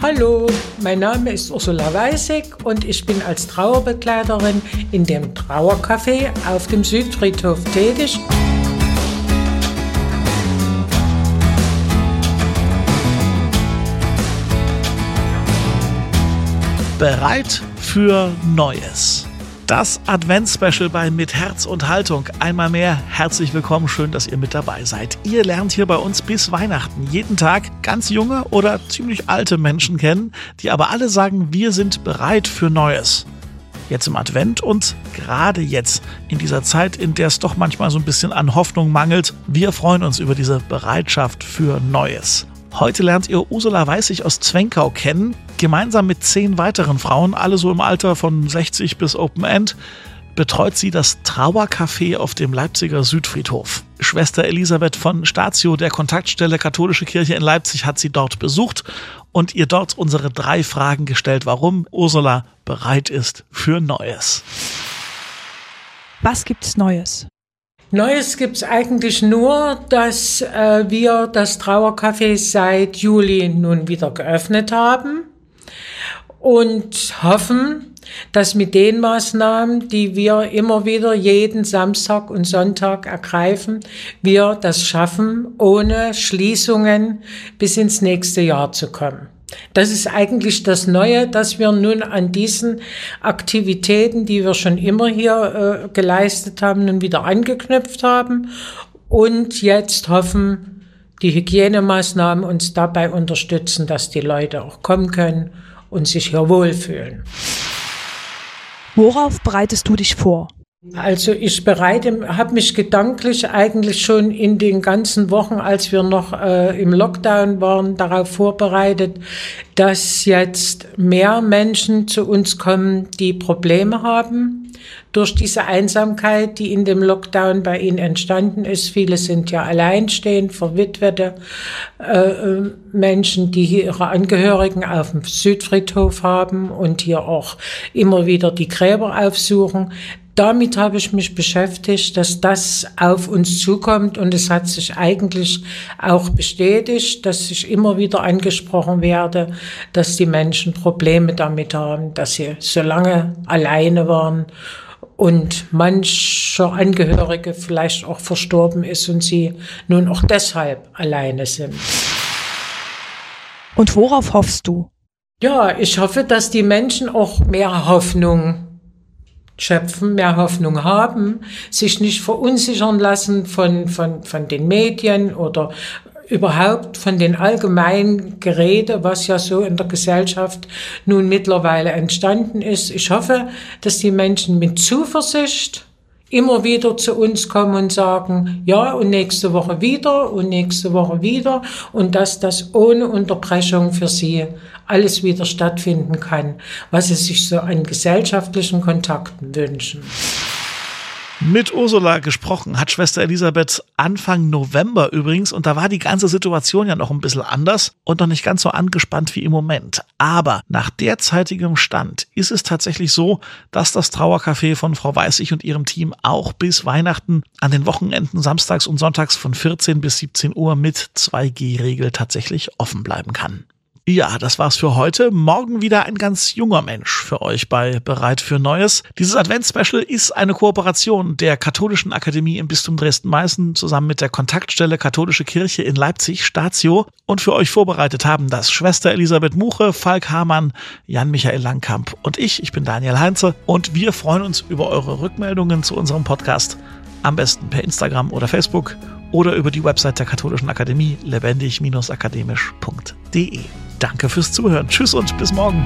Hallo, mein Name ist Ursula Weißig und ich bin als Trauerbegleiterin in dem Trauercafé auf dem Südfriedhof tätig. Bereit für Neues. Das Advents-Special bei Mit Herz und Haltung. Einmal mehr herzlich willkommen, schön, dass ihr mit dabei seid. Ihr lernt hier bei uns bis Weihnachten jeden Tag ganz junge oder ziemlich alte Menschen kennen, die aber alle sagen, wir sind bereit für Neues. Jetzt im Advent und gerade jetzt, in dieser Zeit, in der es doch manchmal so ein bisschen an Hoffnung mangelt, wir freuen uns über diese Bereitschaft für Neues. Heute lernt ihr Ursula Weißig aus Zwenkau kennen, gemeinsam mit zehn weiteren Frauen, alle so im Alter von 60 bis Open End, betreut sie das Trauercafé auf dem Leipziger Südfriedhof. Schwester Elisabeth von Statio der Kontaktstelle Katholische Kirche in Leipzig hat sie dort besucht und ihr dort unsere drei Fragen gestellt, warum Ursula bereit ist für Neues. Was gibt's Neues? Neues gibt's eigentlich nur, dass äh, wir das Trauercafé seit Juli nun wieder geöffnet haben und hoffen, dass mit den Maßnahmen, die wir immer wieder jeden Samstag und Sonntag ergreifen, wir das schaffen, ohne Schließungen bis ins nächste Jahr zu kommen. Das ist eigentlich das Neue, dass wir nun an diesen Aktivitäten, die wir schon immer hier äh, geleistet haben, nun wieder angeknüpft haben und jetzt hoffen, die Hygienemaßnahmen uns dabei unterstützen, dass die Leute auch kommen können und sich hier wohlfühlen. Worauf bereitest du dich vor? Also ich bereite, habe mich gedanklich eigentlich schon in den ganzen Wochen, als wir noch äh, im Lockdown waren, darauf vorbereitet, dass jetzt mehr Menschen zu uns kommen, die Probleme haben durch diese Einsamkeit, die in dem Lockdown bei ihnen entstanden ist. Viele sind ja alleinstehend, verwitwete äh, Menschen, die hier ihre Angehörigen auf dem Südfriedhof haben und hier auch immer wieder die Gräber aufsuchen damit habe ich mich beschäftigt, dass das auf uns zukommt und es hat sich eigentlich auch bestätigt, dass ich immer wieder angesprochen werde, dass die Menschen Probleme damit haben, dass sie so lange alleine waren und mancher Angehörige vielleicht auch verstorben ist und sie nun auch deshalb alleine sind. Und worauf hoffst du? Ja, ich hoffe, dass die Menschen auch mehr Hoffnung schöpfen, mehr Hoffnung haben, sich nicht verunsichern lassen von, von, von den Medien oder überhaupt von den allgemeinen Gerede, was ja so in der Gesellschaft nun mittlerweile entstanden ist. Ich hoffe, dass die Menschen mit Zuversicht immer wieder zu uns kommen und sagen, ja, und nächste Woche wieder und nächste Woche wieder und dass das ohne Unterbrechung für sie alles wieder stattfinden kann, was sie sich so an gesellschaftlichen Kontakten wünschen. Mit Ursula gesprochen hat Schwester Elisabeth Anfang November übrigens und da war die ganze Situation ja noch ein bisschen anders und noch nicht ganz so angespannt wie im Moment. Aber nach derzeitigem Stand ist es tatsächlich so, dass das Trauercafé von Frau Weißig und ihrem Team auch bis Weihnachten an den Wochenenden samstags und sonntags von 14 bis 17 Uhr mit 2G-Regel tatsächlich offen bleiben kann. Ja, das war's für heute. Morgen wieder ein ganz junger Mensch für euch bei Bereit für Neues. Dieses Advents-Special ist eine Kooperation der Katholischen Akademie im Bistum Dresden-Meißen zusammen mit der Kontaktstelle Katholische Kirche in Leipzig, Statio. Und für euch vorbereitet haben das Schwester Elisabeth Muche, Falk Hamann, Jan-Michael Langkamp und ich. Ich bin Daniel Heinze und wir freuen uns über eure Rückmeldungen zu unserem Podcast. Am besten per Instagram oder Facebook oder über die Website der Katholischen Akademie lebendig-akademisch.de. Danke fürs Zuhören. Tschüss und bis morgen.